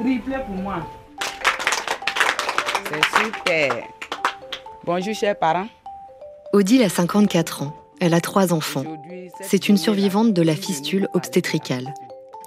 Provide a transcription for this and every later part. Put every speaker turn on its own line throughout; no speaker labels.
Triplé pour moi. C'est super. Bonjour, chers parents.
Odile a 54 ans. Elle a trois enfants. C'est une survivante de la fistule obstétricale.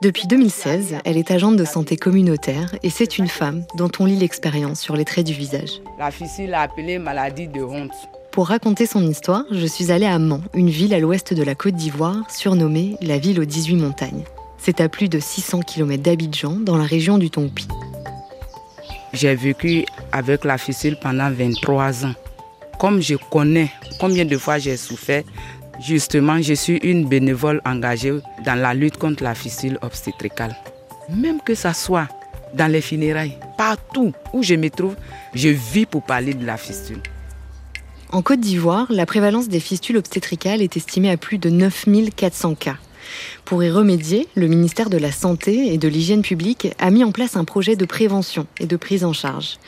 Depuis 2016, elle est agente de santé communautaire et c'est une femme dont on lit l'expérience sur les traits du visage.
La fistule appelée maladie de honte.
Pour raconter son histoire, je suis allée à Mans, une ville à l'ouest de la Côte d'Ivoire, surnommée la ville aux 18 montagnes. C'est à plus de 600 km d'Abidjan, dans la région du Tongpi.
J'ai vécu avec la fistule pendant 23 ans. Comme je connais combien de fois j'ai souffert, justement, je suis une bénévole engagée dans la lutte contre la fistule obstétricale. Même que ça soit dans les funérailles, partout où je me trouve, je vis pour parler de la fistule.
En Côte d'Ivoire, la prévalence des fistules obstétricales est estimée à plus de 9400 cas. Pour y remédier, le ministère de la Santé et de l'Hygiène publique a mis en place un projet de prévention et de prise en charge.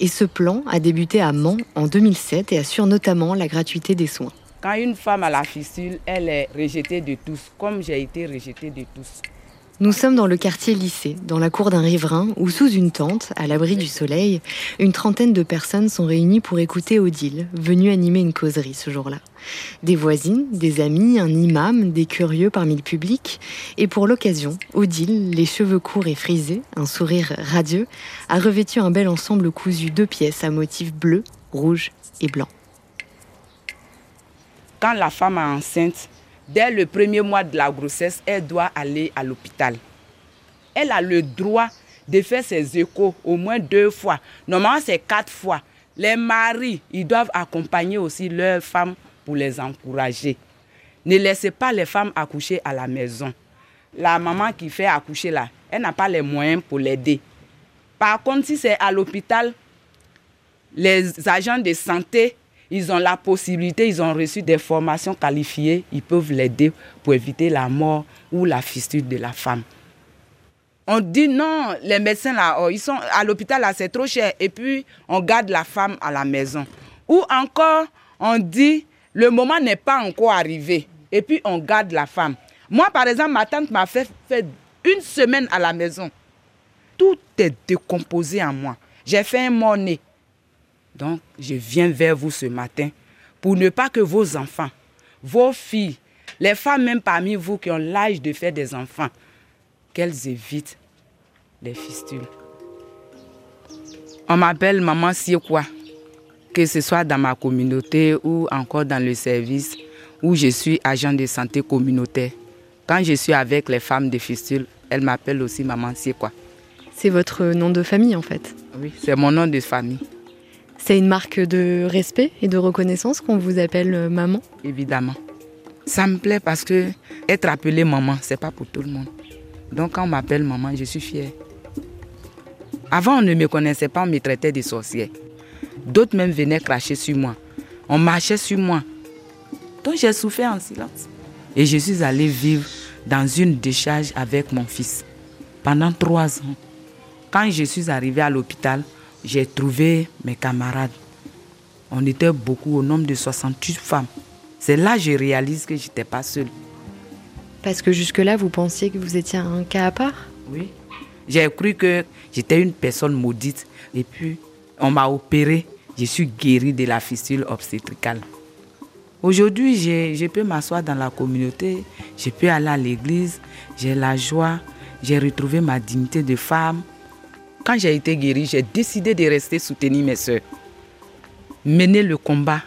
Et ce plan a débuté à Mans en 2007 et assure notamment la gratuité des soins.
Quand une femme a la fistule, elle est rejetée de tous, comme j'ai été rejetée de tous.
Nous sommes dans le quartier lycée, dans la cour d'un riverain, où sous une tente, à l'abri du soleil, une trentaine de personnes sont réunies pour écouter Odile, venue animer une causerie ce jour-là. Des voisines, des amis, un imam, des curieux parmi le public. Et pour l'occasion, Odile, les cheveux courts et frisés, un sourire radieux, a revêtu un bel ensemble cousu de pièces à motifs bleus, rouges et blancs.
Quand la femme est enceinte, dès le premier mois de la grossesse, elle doit aller à l'hôpital. Elle a le droit de faire ses échos au moins deux fois. Normalement, c'est quatre fois. Les maris, ils doivent accompagner aussi leurs femmes pour les encourager. Ne laissez pas les femmes accoucher à la maison. La maman qui fait accoucher là, elle n'a pas les moyens pour l'aider. Par contre, si c'est à l'hôpital, les agents de santé, ils ont la possibilité, ils ont reçu des formations qualifiées, ils peuvent l'aider pour éviter la mort ou la fistule de la femme. On dit non, les médecins là, oh, ils sont à l'hôpital là, c'est trop cher. Et puis, on garde la femme à la maison. Ou encore, on dit, le moment n'est pas encore arrivé. Et puis, on garde la femme. Moi, par exemple, ma tante m'a fait, une semaine à la maison. Tout est décomposé en moi. J'ai fait un mort-né. Donc, je viens vers vous ce matin pour ne pas que vos enfants, vos filles, les femmes même parmi vous qui ont l'âge de faire des enfants, qu'elles évitent les fistules. On m'appelle Maman quoi que ce soit dans ma communauté ou encore dans le service où je suis agent de santé communautaire. Quand je suis avec les femmes de fistules, elles m'appellent aussi Maman quoi
C'est votre nom de famille en fait
Oui, c'est mon nom de famille.
C'est une marque de respect et de reconnaissance qu'on vous appelle euh, maman
Évidemment. Ça me plaît parce que être appelée maman, c'est pas pour tout le monde. Donc quand on m'appelle maman, je suis fière. Avant, on ne me connaissait pas, on me traitait de sorcière. D'autres même venaient cracher sur moi. On marchait sur moi. Donc j'ai souffert en silence. Et je suis allée vivre dans une décharge avec mon fils pendant trois ans. Quand je suis arrivée à l'hôpital, j'ai trouvé mes camarades. On était beaucoup, au nombre de 68 femmes. C'est là que je réalise que je n'étais pas seule.
Parce que jusque-là, vous pensiez que vous étiez un cas à part?
Oui. J'ai cru que j'étais une personne maudite. Et puis, on m'a opéré. Je suis guérie de la fistule obstétricale. Aujourd'hui, je peux m'asseoir dans la communauté, je peux aller à l'église, j'ai la joie, j'ai retrouvé ma dignité de femme, quand j'ai été guérie, j'ai décidé de rester soutenir mes soeurs, mener le combat.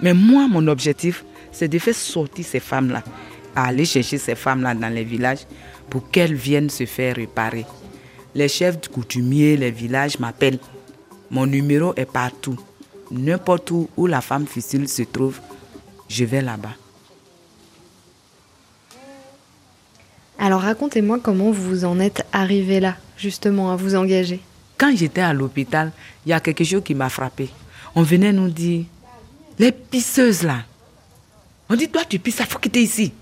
Mais moi, mon objectif, c'est de faire sortir ces femmes-là, aller chercher ces femmes-là dans les villages pour qu'elles viennent se faire réparer. Les chefs coutumiers, les villages m'appellent. Mon numéro est partout. N'importe où où la femme fistule se trouve, je vais là-bas.
Alors racontez-moi comment vous en êtes arrivé là, justement, à vous engager.
Quand j'étais à l'hôpital, il y a quelque chose qui m'a frappé. On venait nous dire, les pisseuses là, on dit, toi tu pisses, il faut quitter ici.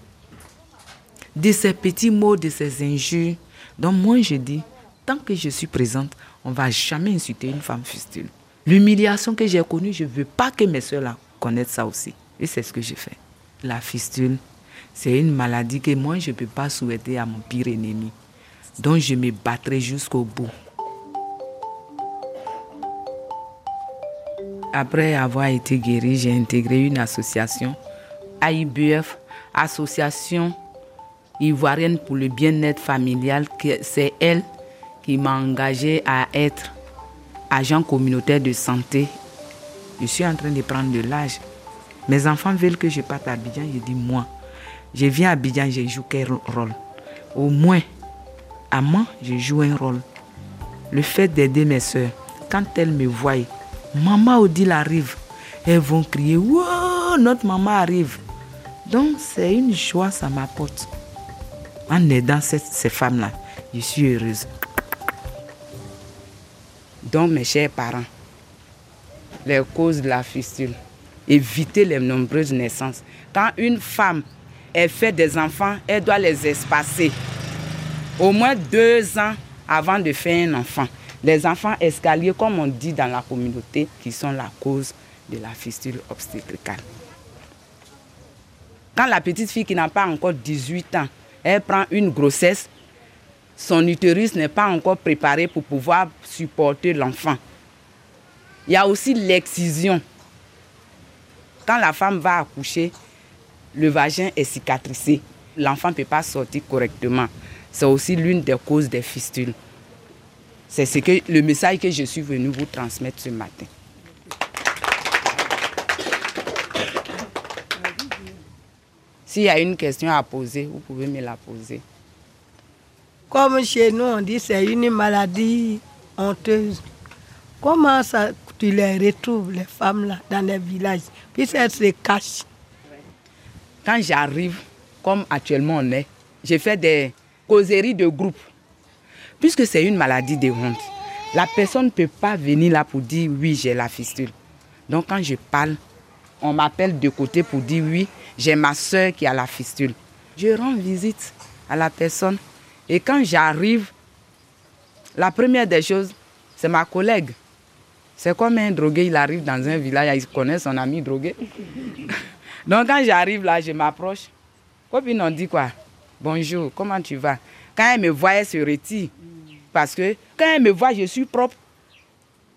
De ces petits mots, de ces injures. Donc moi je dis, tant que je suis présente, on ne va jamais insulter une femme fistule. L'humiliation que j'ai connue, je ne veux pas que mes soeurs là connaissent ça aussi. Et c'est ce que j'ai fait. La fistule, c'est une maladie que moi, je ne peux pas souhaiter à mon pire ennemi. Donc je me battrai jusqu'au bout. Après avoir été guérie, j'ai intégré une association, AIBF, Association ivoirienne pour le bien-être familial. C'est elle qui m'a engagé à être agent communautaire de santé. Je suis en train de prendre de l'âge. Mes enfants veulent que je parte à Abidjan. Je dis moi, je viens à Abidjan, je joue quel rôle? Au moins, à moi, je joue un rôle. Le fait d'aider mes soeurs, quand elles me voient, maman Odile arrive, elles vont crier Wow, notre maman arrive. Donc, c'est une joie, ça m'apporte. En aidant ces, ces femmes-là, je suis heureuse. Donc, mes chers parents, les causes de la fistule, éviter les nombreuses naissances. Quand une femme elle fait des enfants, elle doit les espacer au moins deux ans avant de faire un enfant. Les enfants escaliers, comme on dit dans la communauté, qui sont la cause de la fistule obstétricale. Quand la petite fille qui n'a pas encore 18 ans, elle prend une grossesse, son utérus n'est pas encore préparé pour pouvoir supporter l'enfant. Il y a aussi l'excision. Quand la femme va accoucher, le vagin est cicatrisé. L'enfant ne peut pas sortir correctement. C'est aussi l'une des causes des fistules. C'est ce que, le message que je suis venu vous transmettre ce matin. S'il y a une question à poser, vous pouvez me la poser.
Comme chez nous, on dit c'est une maladie honteuse. Comment tu les retrouves, les femmes là, dans les villages? Puis elles se cachent.
Quand j'arrive, comme actuellement on est, j'ai fait des causeries de groupe. Puisque c'est une maladie de honte, la personne ne peut pas venir là pour dire oui, j'ai la fistule. Donc quand je parle, on m'appelle de côté pour dire oui, j'ai ma soeur qui a la fistule. Je rends visite à la personne. Et quand j'arrive, la première des choses, c'est ma collègue. C'est comme un drogué, il arrive dans un village, il connaît son ami drogué. Donc quand j'arrive là, je m'approche. Copine, on dit quoi? Bonjour, comment tu vas? Quand elle me voit, elle se retire. Parce que quand elle me voit, je suis propre.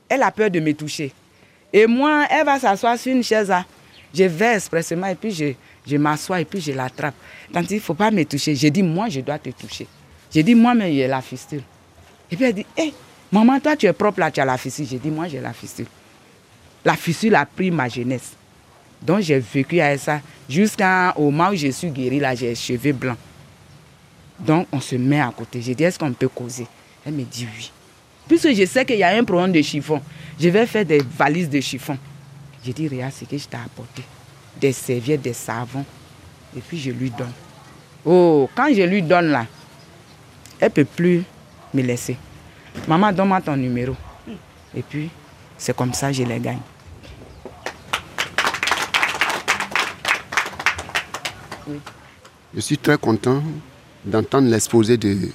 Elle a peur de me toucher. Et moi, elle va s'asseoir sur une chaise. Là. Je vais expressément et puis je, je m'assois et puis je l'attrape. Quand il ne faut pas me toucher, je dis, moi, je dois te toucher. Je dis, moi, mais il y a la fistule. Et puis elle dit, hé, maman, toi, tu es propre là, tu as la fistule. Je dis, moi, j'ai la fistule. La fistule a pris ma jeunesse. Donc j'ai vécu avec ça jusqu'au moment où je suis guérie, là, j'ai les cheveux blancs. Donc on se met à côté. J'ai dit, est-ce qu'on peut causer? Elle me dit oui. Puisque je sais qu'il y a un problème de chiffon, je vais faire des valises de chiffon. J'ai dit, regarde ce que je t'ai apporté. Des serviettes, des savons. Et puis je lui donne. Oh, quand je lui donne là, elle ne peut plus me laisser. Maman, donne-moi ton numéro. Et puis, c'est comme ça que je les gagne.
Je suis très content d'entendre l'exposé de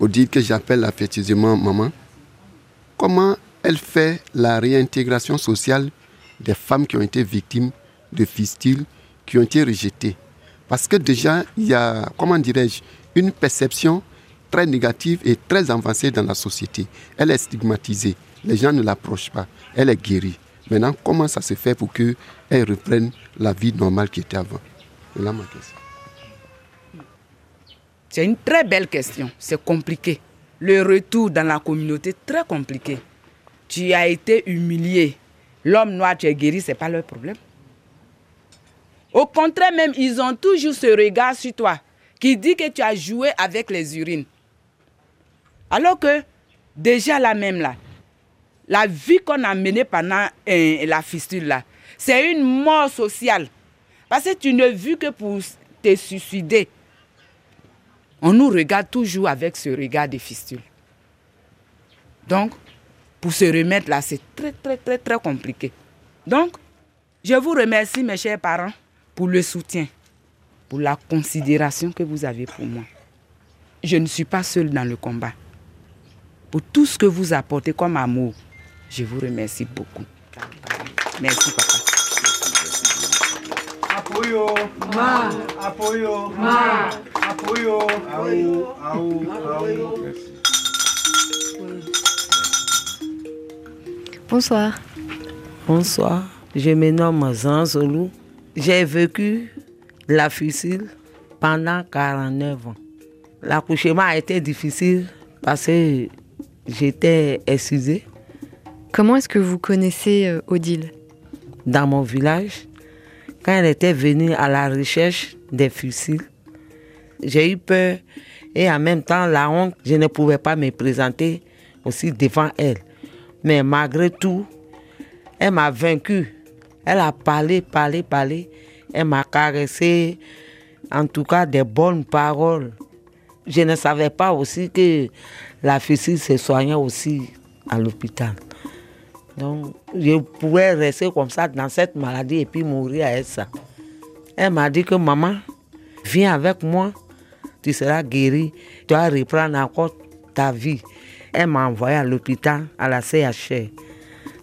Odile que j'appelle affectueusement maman. Comment elle fait la réintégration sociale des femmes qui ont été victimes de fistules, qui ont été rejetées? Parce que déjà, il y a, comment dirais-je, une perception très négative et très avancée dans la société. Elle est stigmatisée. Les gens ne l'approchent pas. Elle est guérie. Maintenant, comment ça se fait pour qu'elle reprenne la vie normale qui était avant? C'est là ma question.
C'est une très belle question. C'est compliqué. Le retour dans la communauté, très compliqué. Tu as été humilié. L'homme noir, tu es guéri, ce n'est pas leur problème. Au contraire, même, ils ont toujours ce regard sur toi qui dit que tu as joué avec les urines. Alors que, déjà là même, là, la vie qu'on a menée pendant euh, la fistule, là, c'est une mort sociale. Parce que tu ne vis que pour te suicider. On nous regarde toujours avec ce regard de fistule. Donc, pour se remettre là, c'est très, très, très, très compliqué. Donc, je vous remercie, mes chers parents, pour le soutien, pour la considération que vous avez pour moi. Je ne suis pas seule dans le combat. Pour tout ce que vous apportez comme amour, je vous remercie beaucoup. Merci, papa.
Apoyo. Ma. Apoyo. Ma. Apoyo. Aou. Aou. Aou. Merci.
Bonsoir.
Bonsoir, je me nomme Zan Zolou. J'ai vécu la fusile pendant 49 ans. L'accouchement a été difficile parce que j'étais excusée.
Comment est-ce que vous connaissez euh, Odile?
Dans mon village, quand elle était venue à la recherche des fusiles, j'ai eu peur et en même temps la honte, je ne pouvais pas me présenter aussi devant elle. Mais malgré tout, elle m'a vaincu. Elle a parlé, parlé, parlé. Elle m'a caressé, en tout cas des bonnes paroles. Je ne savais pas aussi que la fille se soignait aussi à l'hôpital. Donc, je pouvais rester comme ça dans cette maladie et puis mourir avec ça. Elle m'a dit que maman, viens avec moi, tu seras guéri, tu vas reprendre encore ta vie. Elle m'a envoyé à l'hôpital, à la CHR.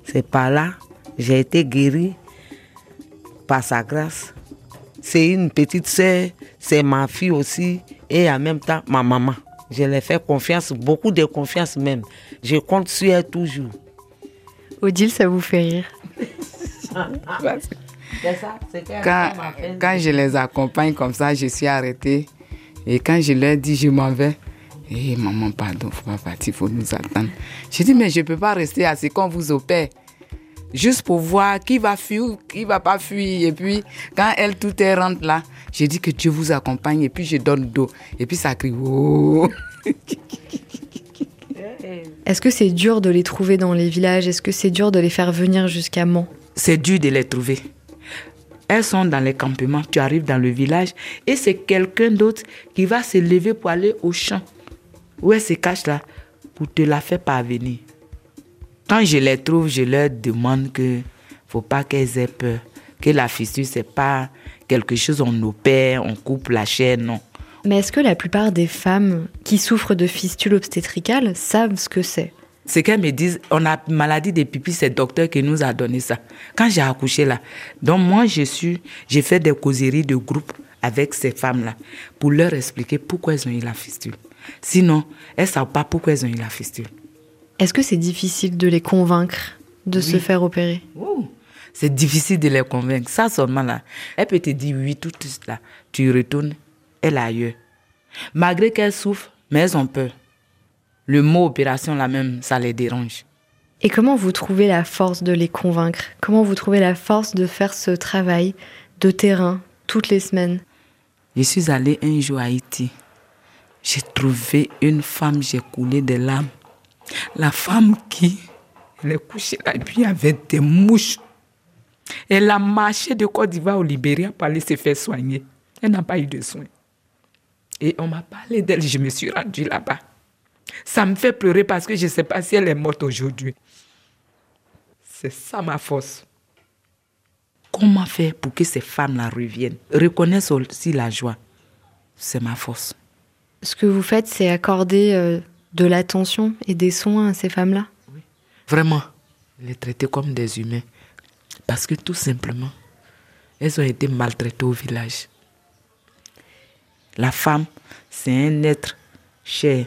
C'est par là, j'ai été guéri par sa grâce. C'est une petite sœur, c'est ma fille aussi, et en même temps ma maman. Je ai fait confiance, beaucoup de confiance même. Je compte sur elle toujours.
Odile, ça vous fait rire
quand, quand je les accompagne comme ça, je suis arrêtée. Et quand je leur dis je m'en vais, eh maman, pardon, faut pas partir, faut nous attendre. Je dis mais je peux pas rester assis quand vous opère. Juste pour voir qui va fuir, qui va pas fuir. Et puis, quand elle, tout est rentre là, je dis que Dieu vous accompagne et puis je donne d'eau. Et puis ça crie, oh.
Est-ce que c'est dur de les trouver dans les villages? Est-ce que c'est dur de les faire venir jusqu'à Mans?
C'est dur de les trouver. Elles sont dans les campements, tu arrives dans le village et c'est quelqu'un d'autre qui va se lever pour aller au champ où elle se cache là pour te la faire parvenir. Quand je les trouve, je leur demande que faut pas qu'elles aient peur, que la fissure c'est pas quelque chose on opère, on coupe la chair, non.
Mais est-ce que la plupart des femmes qui souffrent de fistules obstétricales savent ce que c'est?
Ce qu'elles me disent, on a maladie des pipis, c'est le docteur qui nous a donné ça. Quand j'ai accouché là, donc moi je suis, j'ai fait des causeries de groupe avec ces femmes-là pour leur expliquer pourquoi elles ont eu la fistule. Sinon, elles ne savent pas pourquoi elles ont eu la fistule.
Est-ce que c'est difficile de les convaincre de se faire opérer?
C'est difficile de les convaincre. Ça seulement là, elle peut te dire oui tout là. Tu retournes, elle ailleurs. Malgré qu'elles souffrent, mais elles ont peur. Le mot opération là même, ça les dérange.
Et comment vous trouvez la force de les convaincre? Comment vous trouvez la force de faire ce travail de terrain toutes les semaines?
Je suis allée un jour à Haïti. J'ai trouvé une femme, j'ai coulé des larmes. La femme qui, elle est couchée là, et avait des mouches. Elle a marché de Côte d'Ivoire au Libéria pour aller se faire soigner. Elle n'a pas eu de soins. Et on m'a parlé d'elle, je me suis rendue là-bas. Ça me fait pleurer parce que je ne sais pas si elle est morte aujourd'hui. C'est ça ma force. Comment faire pour que ces femmes-là reviennent, reconnaissent aussi la joie C'est ma force.
Ce que vous faites, c'est accorder euh, de l'attention et des soins à ces femmes-là
Vraiment, les traiter comme des humains. Parce que tout simplement, elles ont été maltraitées au village. La femme, c'est un être cher.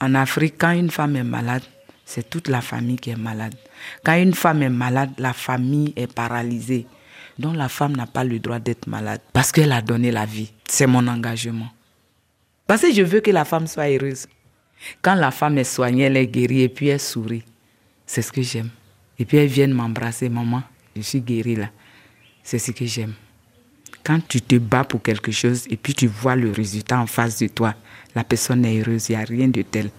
En Afrique, quand une femme est malade, c'est toute la famille qui est malade. Quand une femme est malade, la famille est paralysée. Donc la femme n'a pas le droit d'être malade parce qu'elle a donné la vie. C'est mon engagement. Parce que je veux que la femme soit heureuse. Quand la femme est soignée, elle est guérie et puis elle sourit. C'est ce que j'aime. Et puis elle vient m'embrasser, maman, je suis guérie là. C'est ce que j'aime. Quand tu te bats pour quelque chose et puis tu vois le résultat en face de toi, la personne est heureuse, il n'y a rien de tel.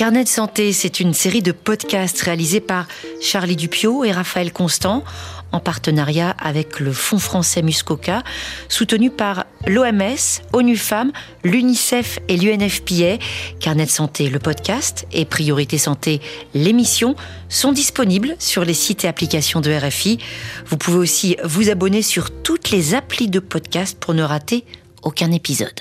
Carnet de santé, c'est une série de podcasts réalisés par Charlie Dupio et Raphaël Constant en partenariat avec le Fonds français Muscoca, soutenu par l'OMS, ONU Femmes, l'UNICEF et l'UNFPA. Carnet de santé, le podcast et Priorité santé, l'émission sont disponibles sur les sites et applications de RFI. Vous pouvez aussi vous abonner sur toutes les applis de podcast pour ne rater aucun épisode.